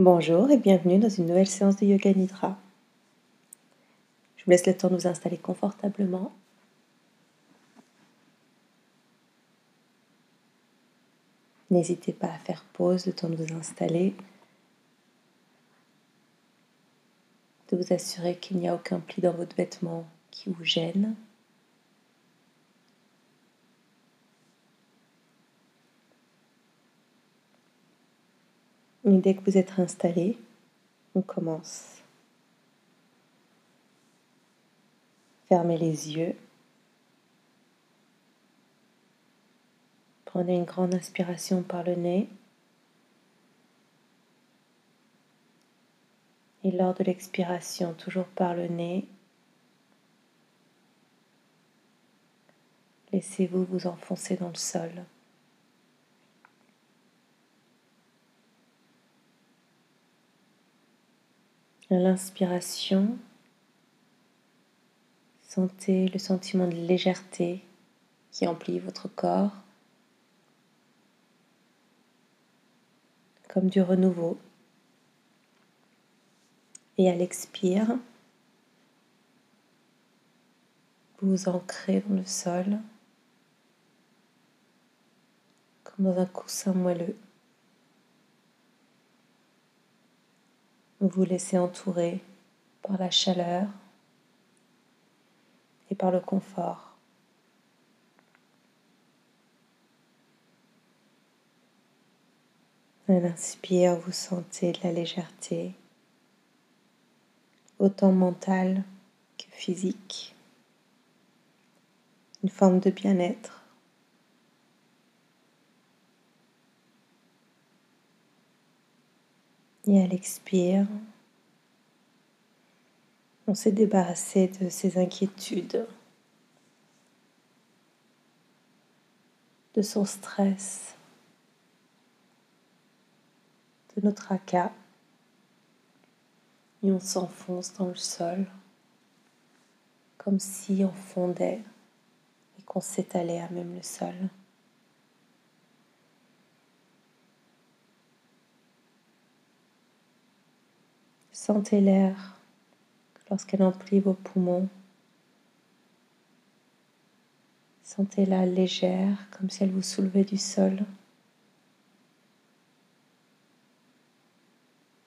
Bonjour et bienvenue dans une nouvelle séance de Yoga Nidra. Je vous laisse le temps de vous installer confortablement. N'hésitez pas à faire pause le temps de vous installer, de vous assurer qu'il n'y a aucun pli dans votre vêtement qui vous gêne. Dès que vous êtes installé, on commence. Fermez les yeux. Prenez une grande inspiration par le nez. Et lors de l'expiration, toujours par le nez, laissez-vous vous enfoncer dans le sol. À l'inspiration, sentez le sentiment de légèreté qui emplit votre corps, comme du renouveau. Et à l'expire, vous vous ancrez dans le sol, comme dans un coussin moelleux. Vous vous laissez entourer par la chaleur et par le confort. À l'inspire, vous sentez de la légèreté, autant mentale que physique, une forme de bien-être. Et à l'expire, on s'est débarrassé de ses inquiétudes, de son stress, de notre tracas. Et on s'enfonce dans le sol, comme si on fondait et qu'on s'étalait à même le sol. Sentez l'air lorsqu'elle emplit vos poumons. Sentez-la légère, comme si elle vous soulevait du sol.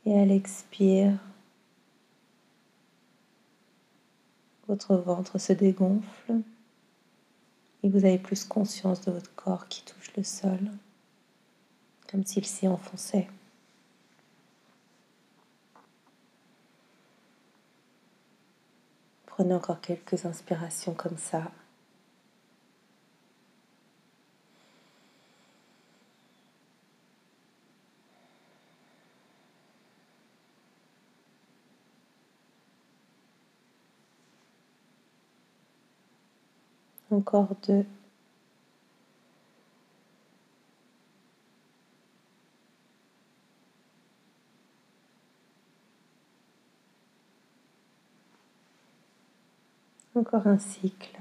Et à l'expire, votre ventre se dégonfle et vous avez plus conscience de votre corps qui touche le sol, comme s'il s'y enfonçait. Encore quelques inspirations comme ça. Encore deux. Encore un cycle.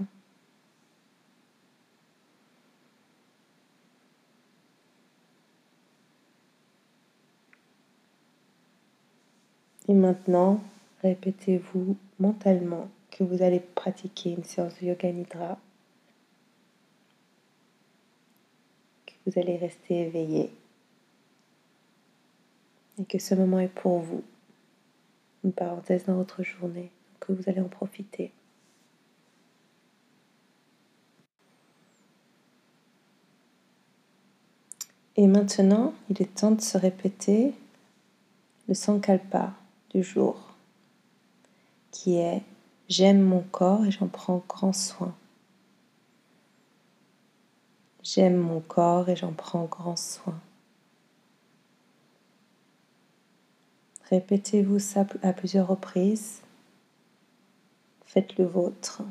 Et maintenant, répétez-vous mentalement que vous allez pratiquer une séance de yoga nidra, que vous allez rester éveillé et que ce moment est pour vous, une parenthèse dans votre journée, que vous allez en profiter. Et maintenant, il est temps de se répéter le sankalpa du jour, qui est J'aime mon corps et j'en prends grand soin. J'aime mon corps et j'en prends grand soin. Répétez-vous ça à plusieurs reprises. Faites le vôtre.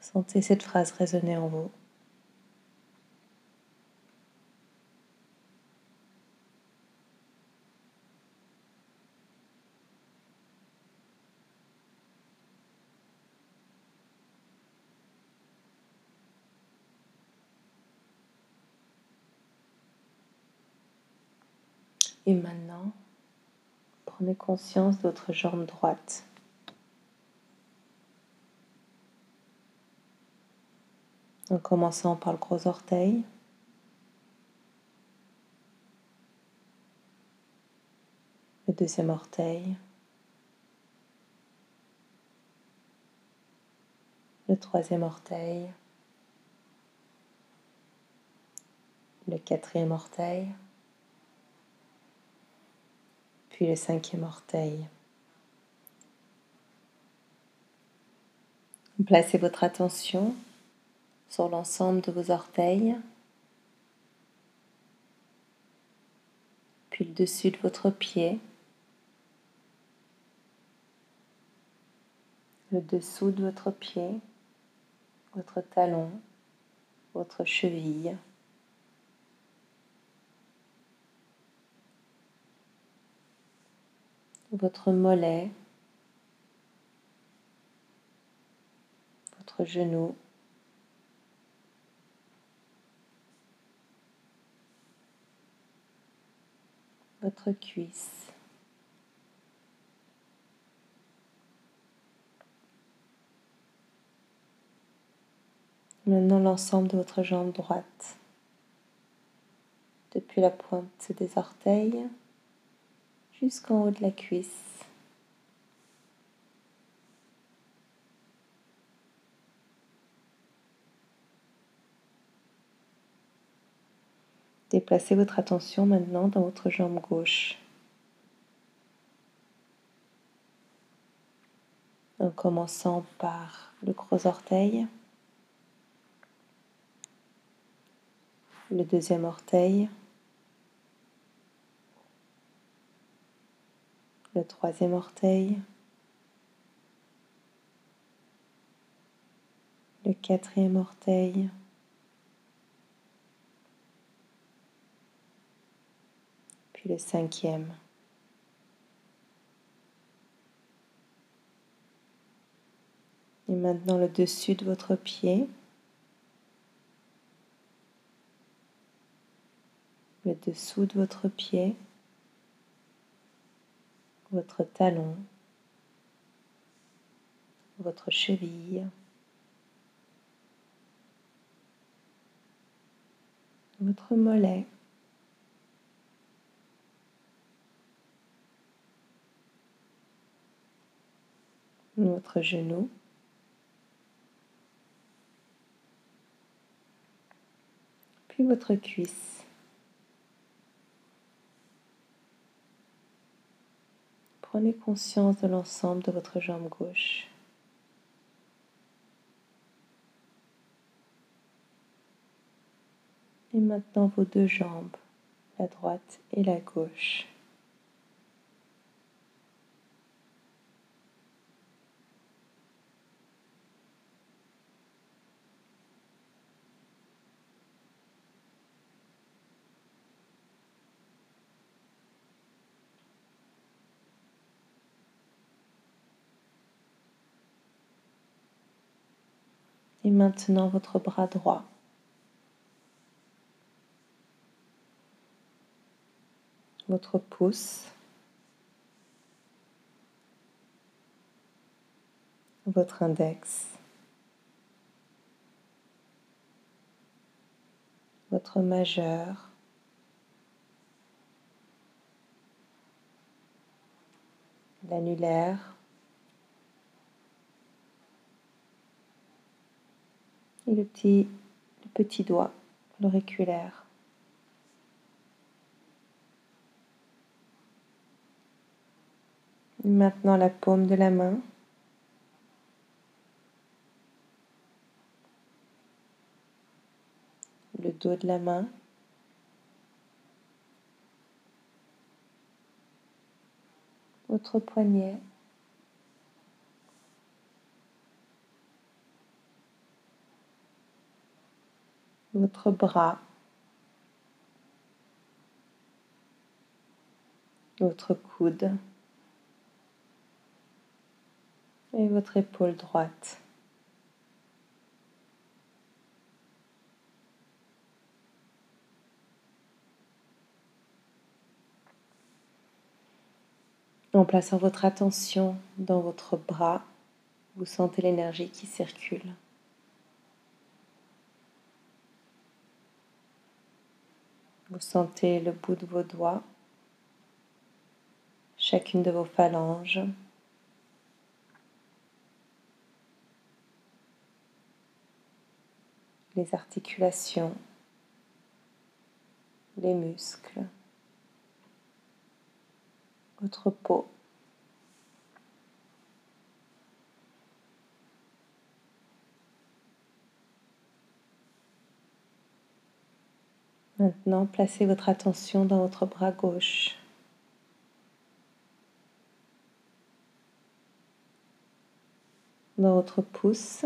Sentez cette phrase résonner en vous. Et maintenant, Prenez conscience de votre jambe droite. En commençant par le gros orteil. Le deuxième orteil. Le troisième orteil. Le quatrième orteil puis le cinquième orteil. Placez votre attention sur l'ensemble de vos orteils, puis le dessus de votre pied, le dessous de votre pied, votre talon, votre cheville. Votre mollet, votre genou, votre cuisse. Maintenant l'ensemble de votre jambe droite, depuis la pointe des orteils jusqu'en haut de la cuisse. Déplacez votre attention maintenant dans votre jambe gauche. En commençant par le gros orteil, le deuxième orteil, le troisième orteil, le quatrième orteil, puis le cinquième. Et maintenant le dessus de votre pied, le dessous de votre pied, votre talon, votre cheville, votre mollet, votre genou, puis votre cuisse. Prenez conscience de l'ensemble de votre jambe gauche. Et maintenant vos deux jambes, la droite et la gauche. Maintenant votre bras droit. Votre pouce. Votre index. Votre majeur. L'annulaire. Et le petit, le petit doigt, l'auriculaire. Maintenant la paume de la main. Le dos de la main. Votre poignet. Votre bras, votre coude et votre épaule droite. En plaçant votre attention dans votre bras, vous sentez l'énergie qui circule. Vous sentez le bout de vos doigts, chacune de vos phalanges. les articulations, les muscles, votre peau. Maintenant, placez votre attention dans votre bras gauche. Dans votre pouce.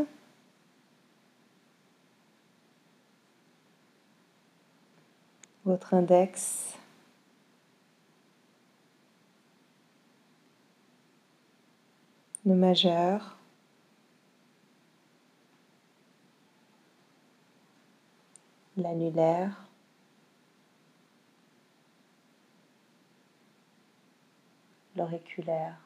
Votre index. Le majeur. L'annulaire. L'auriculaire.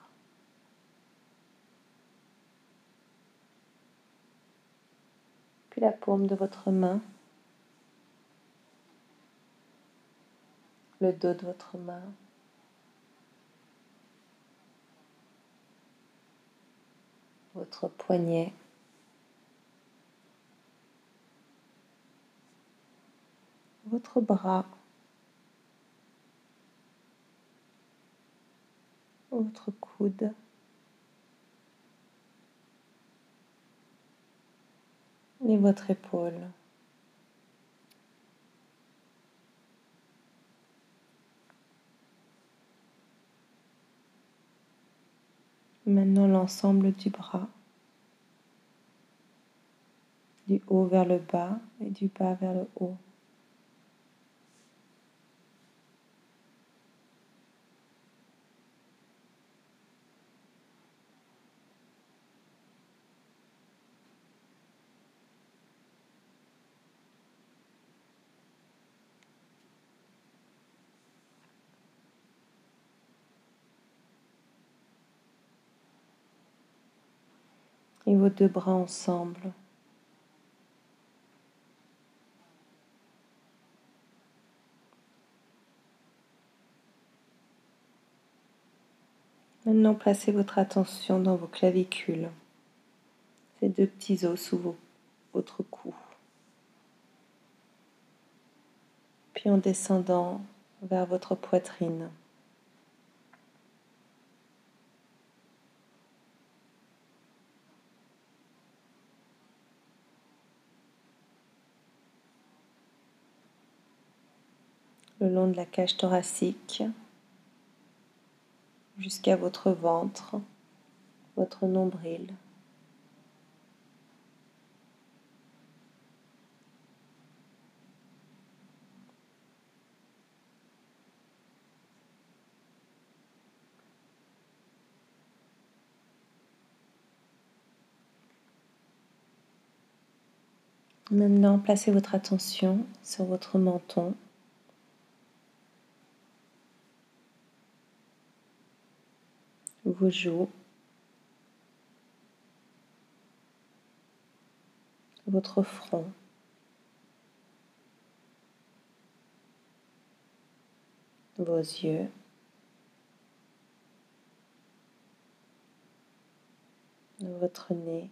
Puis la paume de votre main, le dos de votre main. votre poignet, votre bras, votre coude. Et votre épaule. Maintenant l'ensemble du bras, du haut vers le bas et du bas vers le haut. Et vos deux bras ensemble. Maintenant, placez votre attention dans vos clavicules, ces deux petits os sous votre cou. Puis en descendant vers votre poitrine. Le long de la cage thoracique jusqu'à votre ventre, votre nombril. Maintenant, placez votre attention sur votre menton. Vos joues, votre front. vos yeux, votre nez,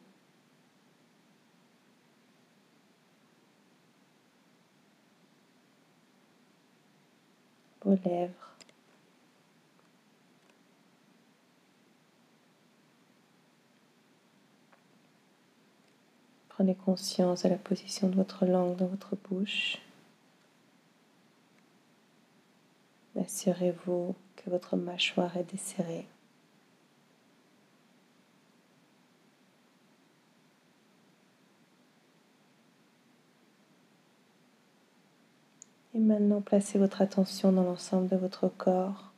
vos lèvres, Prenez conscience de la position de votre langue dans votre bouche. Assurez-vous que votre mâchoire est desserrée. Et maintenant, placez votre attention dans l'ensemble de votre corps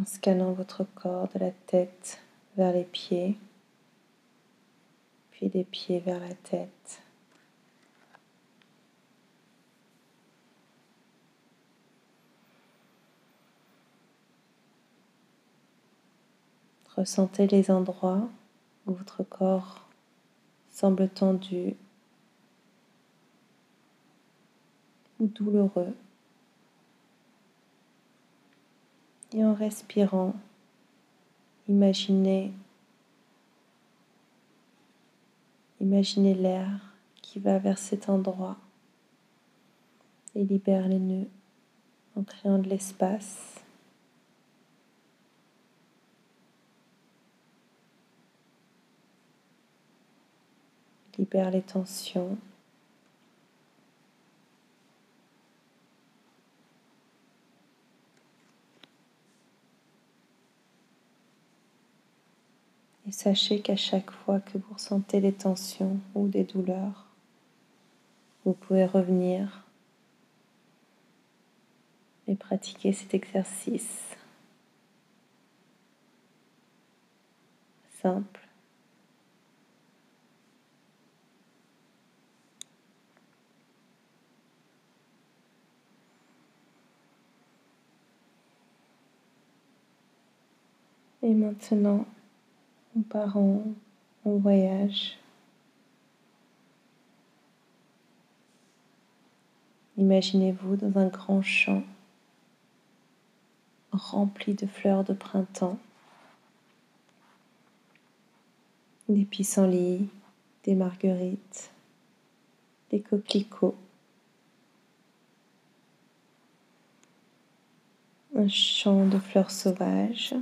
en scannant votre corps de la tête vers les pieds, puis des pieds vers la tête. Ressentez les endroits où votre corps semble tendu ou douloureux. Et en respirant, imaginez, imaginez l'air qui va vers cet endroit et libère les nœuds en créant de l'espace. Libère les tensions. Sachez qu'à chaque fois que vous ressentez des tensions ou des douleurs, vous pouvez revenir et pratiquer cet exercice simple. Et maintenant, on part en, voyage. Imaginez-vous dans un grand champ rempli de fleurs de printemps, des pissenlits, des marguerites, des coquelicots, un champ de fleurs sauvages.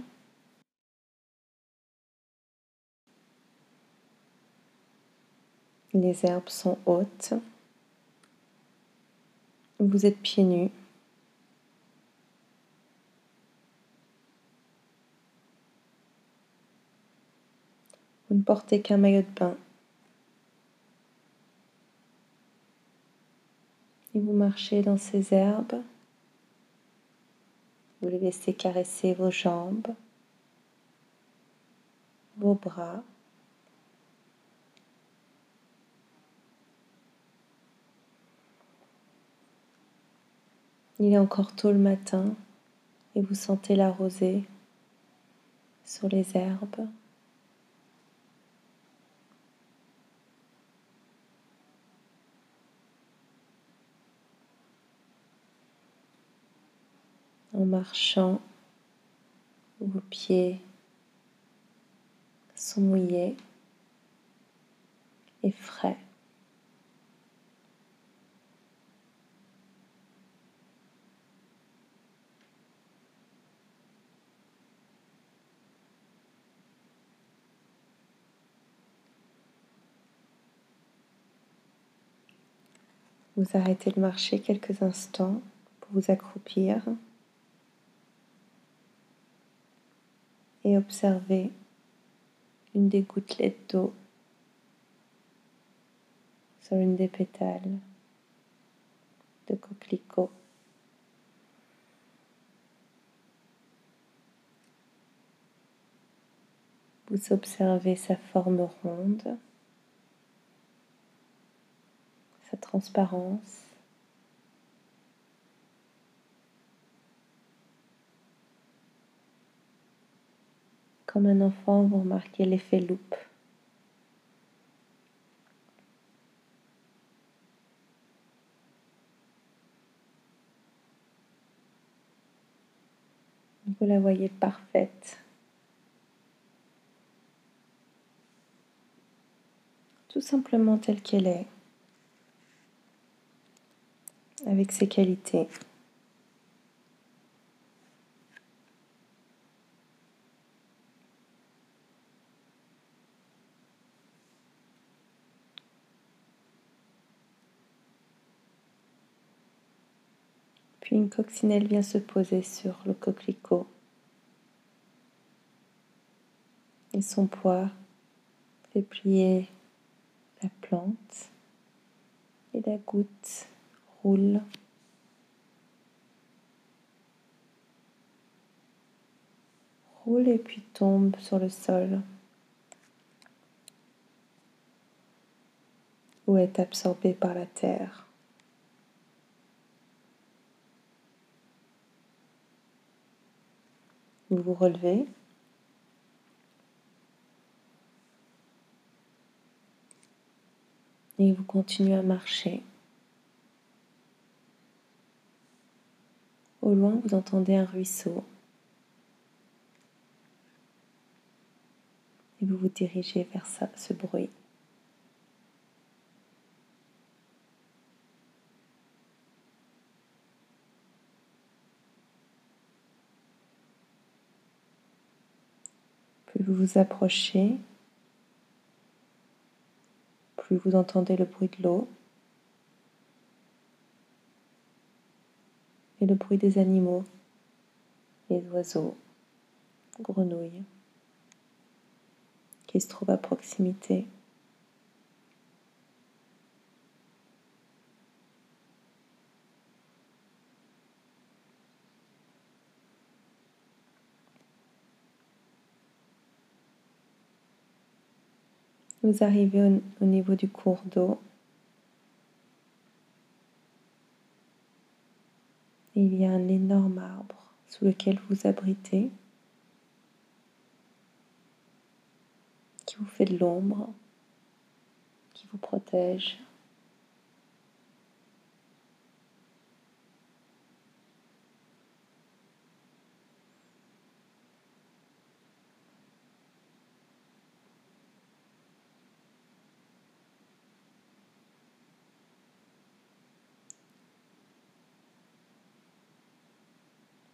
Les herbes sont hautes. Vous êtes pieds nus. Vous ne portez qu'un maillot de bain. Et vous marchez dans ces herbes. Vous les laissez caresser vos jambes, vos bras. Il est encore tôt le matin et vous sentez la rosée sur les herbes. En marchant, vos pieds sont mouillés et frais. Vous arrêtez de marcher quelques instants pour vous accroupir et observer une des gouttelettes d'eau sur une des pétales de coquelicot. Vous observez sa forme ronde transparence. Comme un enfant, vous remarquez l'effet loupe. Vous la voyez parfaite. Tout simplement telle qu'elle est avec ses qualités. Puis une coccinelle vient se poser sur le coquelicot. Et son poids fait plier la plante et la goutte roule roule et puis tombe sur le sol ou est absorbé par la terre. Vous vous relevez. Et vous continuez à marcher. Au loin, vous entendez un ruisseau. Et vous vous dirigez vers ça, ce bruit. Plus vous vous approchez, plus vous entendez le bruit de l'eau le bruit des animaux, les oiseaux, grenouilles, qui se trouvent à proximité. Vous arrivez au, niveau du cours d'eau. Il y a un énorme arbre sous lequel vous abritez, qui vous fait de l'ombre, qui vous protège.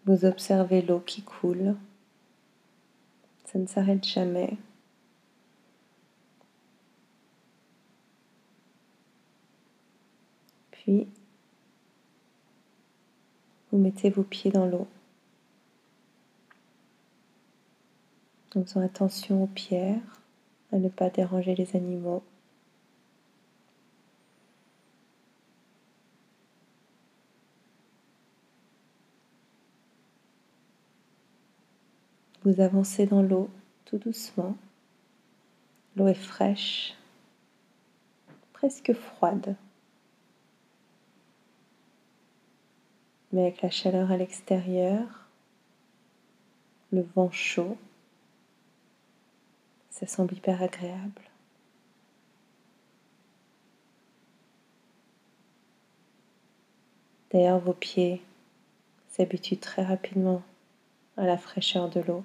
Vous observez l'eau qui coule. Ça ne s'arrête jamais. Puis, vous mettez vos pieds dans l'eau. En attention aux pierres, à ne pas déranger les animaux. Vous avancez dans l'eau tout doucement. L'eau est fraîche, presque froide. Mais avec la chaleur à l'extérieur, le vent chaud, ça semble hyper agréable. D'ailleurs, vos pieds s'habituent très rapidement à la fraîcheur de l'eau.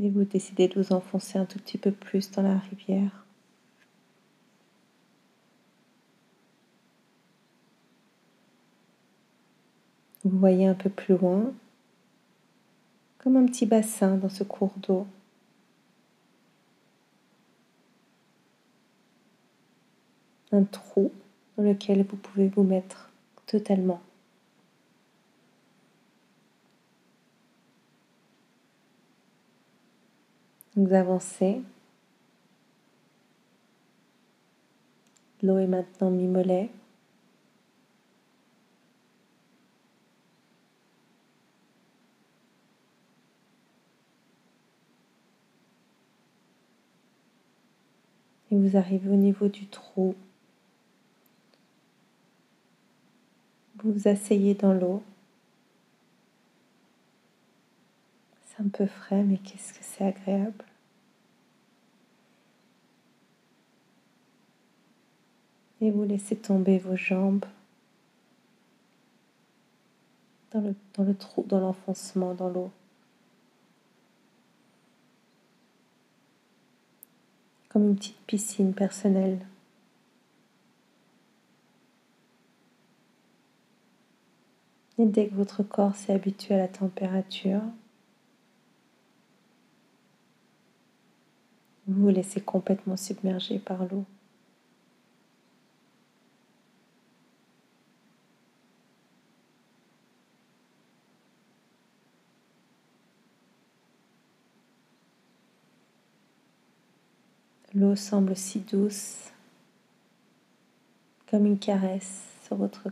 Et vous décidez de vous enfoncer un tout petit peu plus dans la rivière. Vous voyez un peu plus loin, comme un petit bassin dans ce cours d'eau. Un trou dans lequel vous pouvez vous mettre totalement. Vous avancez. L'eau est maintenant mi-mollet. Et vous arrivez au niveau du trou. Vous vous asseyez dans l'eau. C'est un peu frais, mais qu'est-ce que c'est agréable. Et vous laissez tomber vos jambes dans le, dans le trou, dans l'enfoncement, dans l'eau. Comme une petite piscine personnelle. Et dès que votre corps s'est habitué à la température, Vous vous laissez complètement submerger par l'eau. L'eau semble si douce, comme une caresse sur votre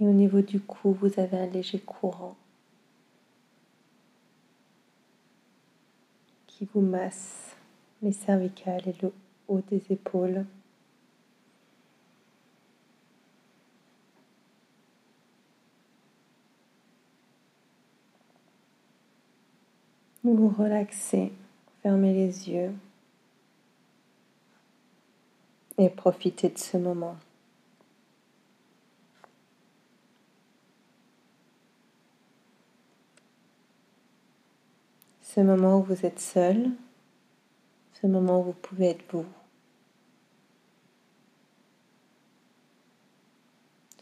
Et au niveau du cou, vous avez un léger courant qui vous masse les cervicales et le haut des épaules. Vous relaxez, fermez les yeux et profitez de ce moment. Ce moment où vous êtes seul, ce moment où vous pouvez être vous.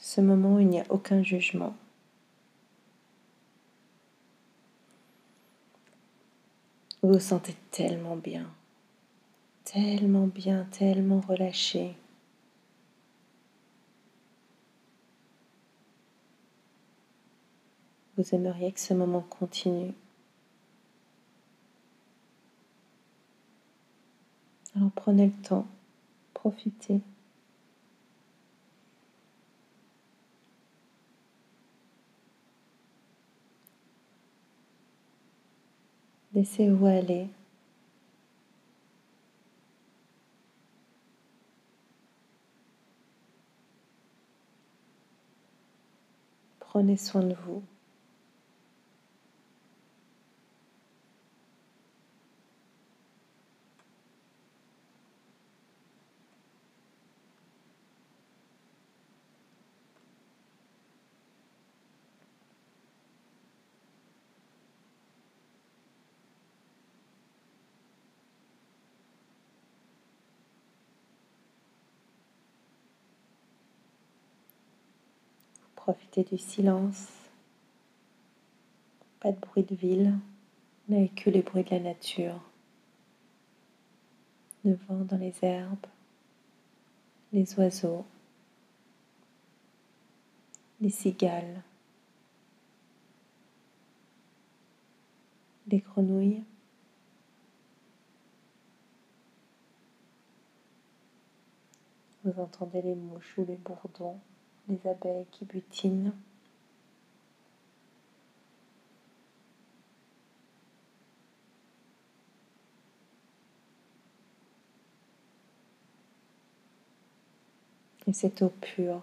Ce moment où il n'y a aucun jugement. Vous vous sentez tellement bien, tellement bien, tellement relâché. Vous aimeriez que ce moment continue. Prenez le temps, profitez. Laissez-vous aller. Prenez soin de vous. Profitez du silence. Pas de bruit de ville, mais que les bruits de la nature. Le vent dans les herbes, les oiseaux, les cigales, les grenouilles. Vous entendez les mouches ou les bourdons les abeilles qui butinent. Et cette eau pure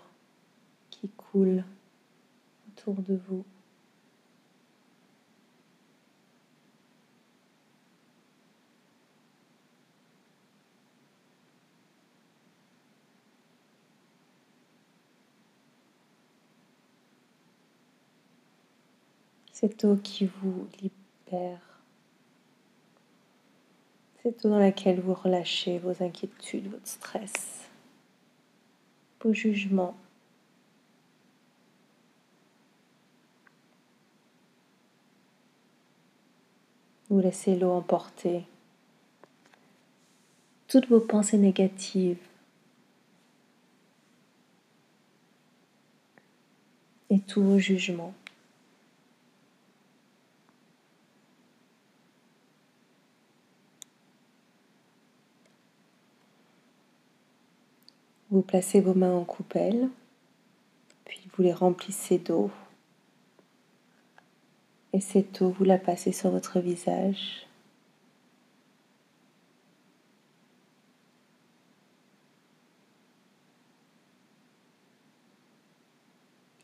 qui coule autour de vous. Cette eau qui vous libère, cette eau dans laquelle vous relâchez vos inquiétudes, votre stress, vos jugements. Vous laissez l'eau emporter toutes vos pensées négatives et tous vos jugements. Placez vos mains en coupelle, puis vous les remplissez d'eau. Et cette eau, vous la passez sur votre visage.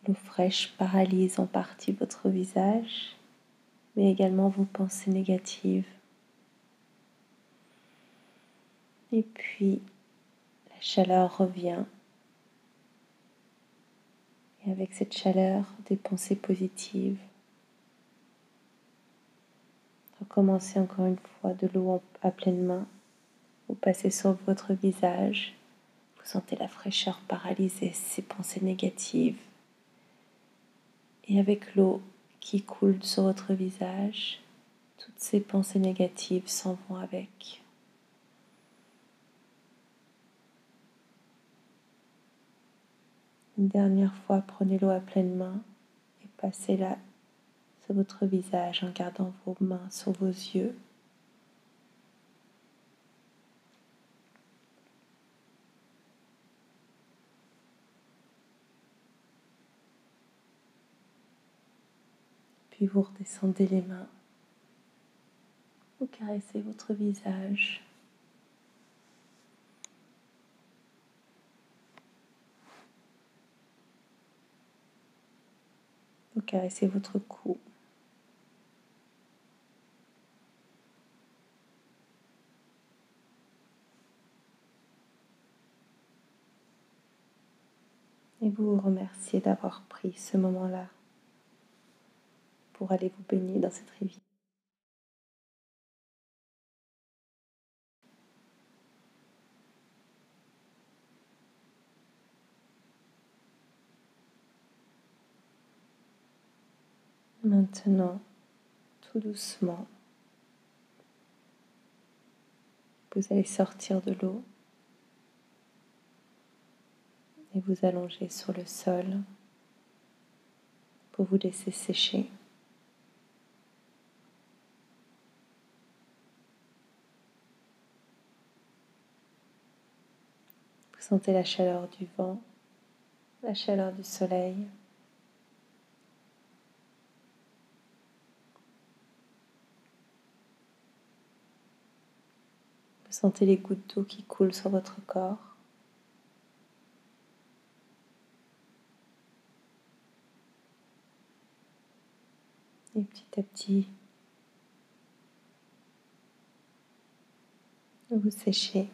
L'eau fraîche paralyse en partie votre visage, mais également vos pensées négatives. Et puis, chaleur revient. Et avec cette chaleur, des pensées positives. Recommencez encore une fois de l'eau à pleine main. Vous passez sur votre visage. Vous sentez la fraîcheur paralyser ces pensées négatives. Et avec l'eau qui coule sur votre visage, toutes ces pensées négatives s'en vont avec. Une dernière fois, prenez l'eau à pleine main et passez-la sur votre visage en gardant vos mains sur vos yeux. Puis vous redescendez les mains Vous caressez votre visage. Vous caressez votre cou. Et vous vous remerciez d'avoir pris ce moment-là pour aller vous baigner dans cette rivière. Maintenant, tout doucement, vous allez sortir de l'eau et vous allonger sur le sol pour vous laisser sécher. Vous sentez la chaleur du vent, la chaleur du soleil. Vous sentez les gouttes d'eau qui coulent sur votre corps. Et petit à petit, vous séchez.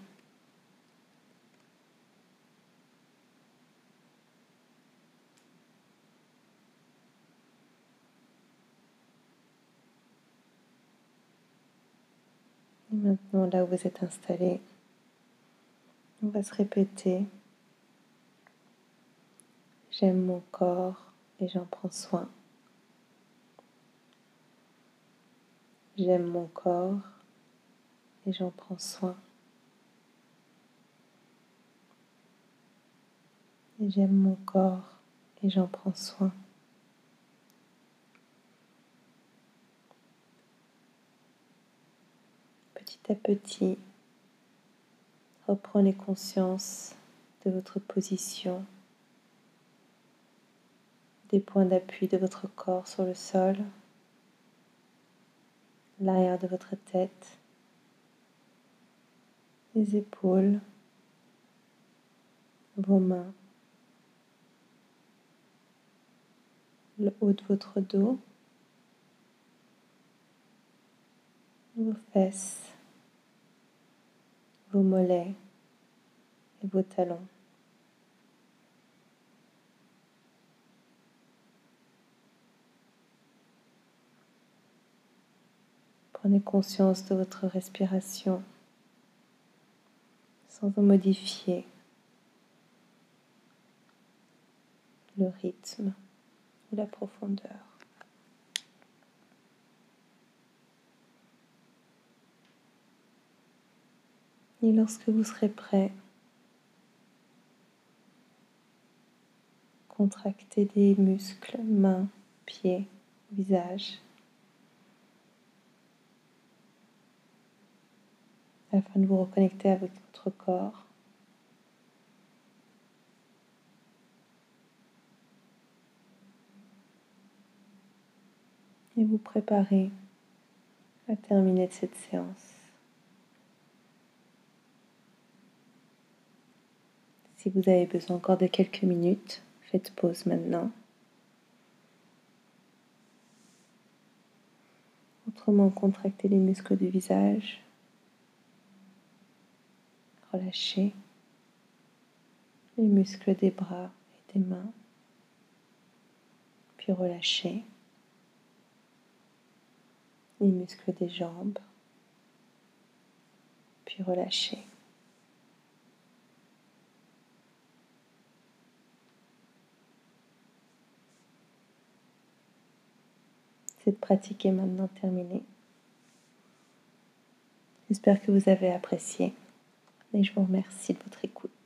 Et là où vous êtes installé, on va se répéter. J'aime mon corps et j'en prends soin. J'aime mon corps et j'en prends soin. J'aime mon corps et j'en prends soin. Petit petit, reprenez conscience de votre position, des points d'appui de votre corps sur le sol l'arrière de votre tête, les épaules, vos mains, le haut de votre dos, vos fesses, mollets et vos talons. Prenez conscience de votre respiration sans en modifier le rythme ou la profondeur. Et lorsque vous serez prêt, contractez des muscles, mains, pieds, visage. afin de vous reconnecter avec votre corps. Et vous préparer à terminer cette séance. Si vous avez besoin encore de quelques minutes, faites pause maintenant. Autrement, contractez les muscles du visage relâchez les muscles des bras et des mains, puis relâchez les muscles des jambes, puis relâchez. Cette pratique est maintenant terminée. J'espère que vous avez apprécié et je vous remercie de votre écoute.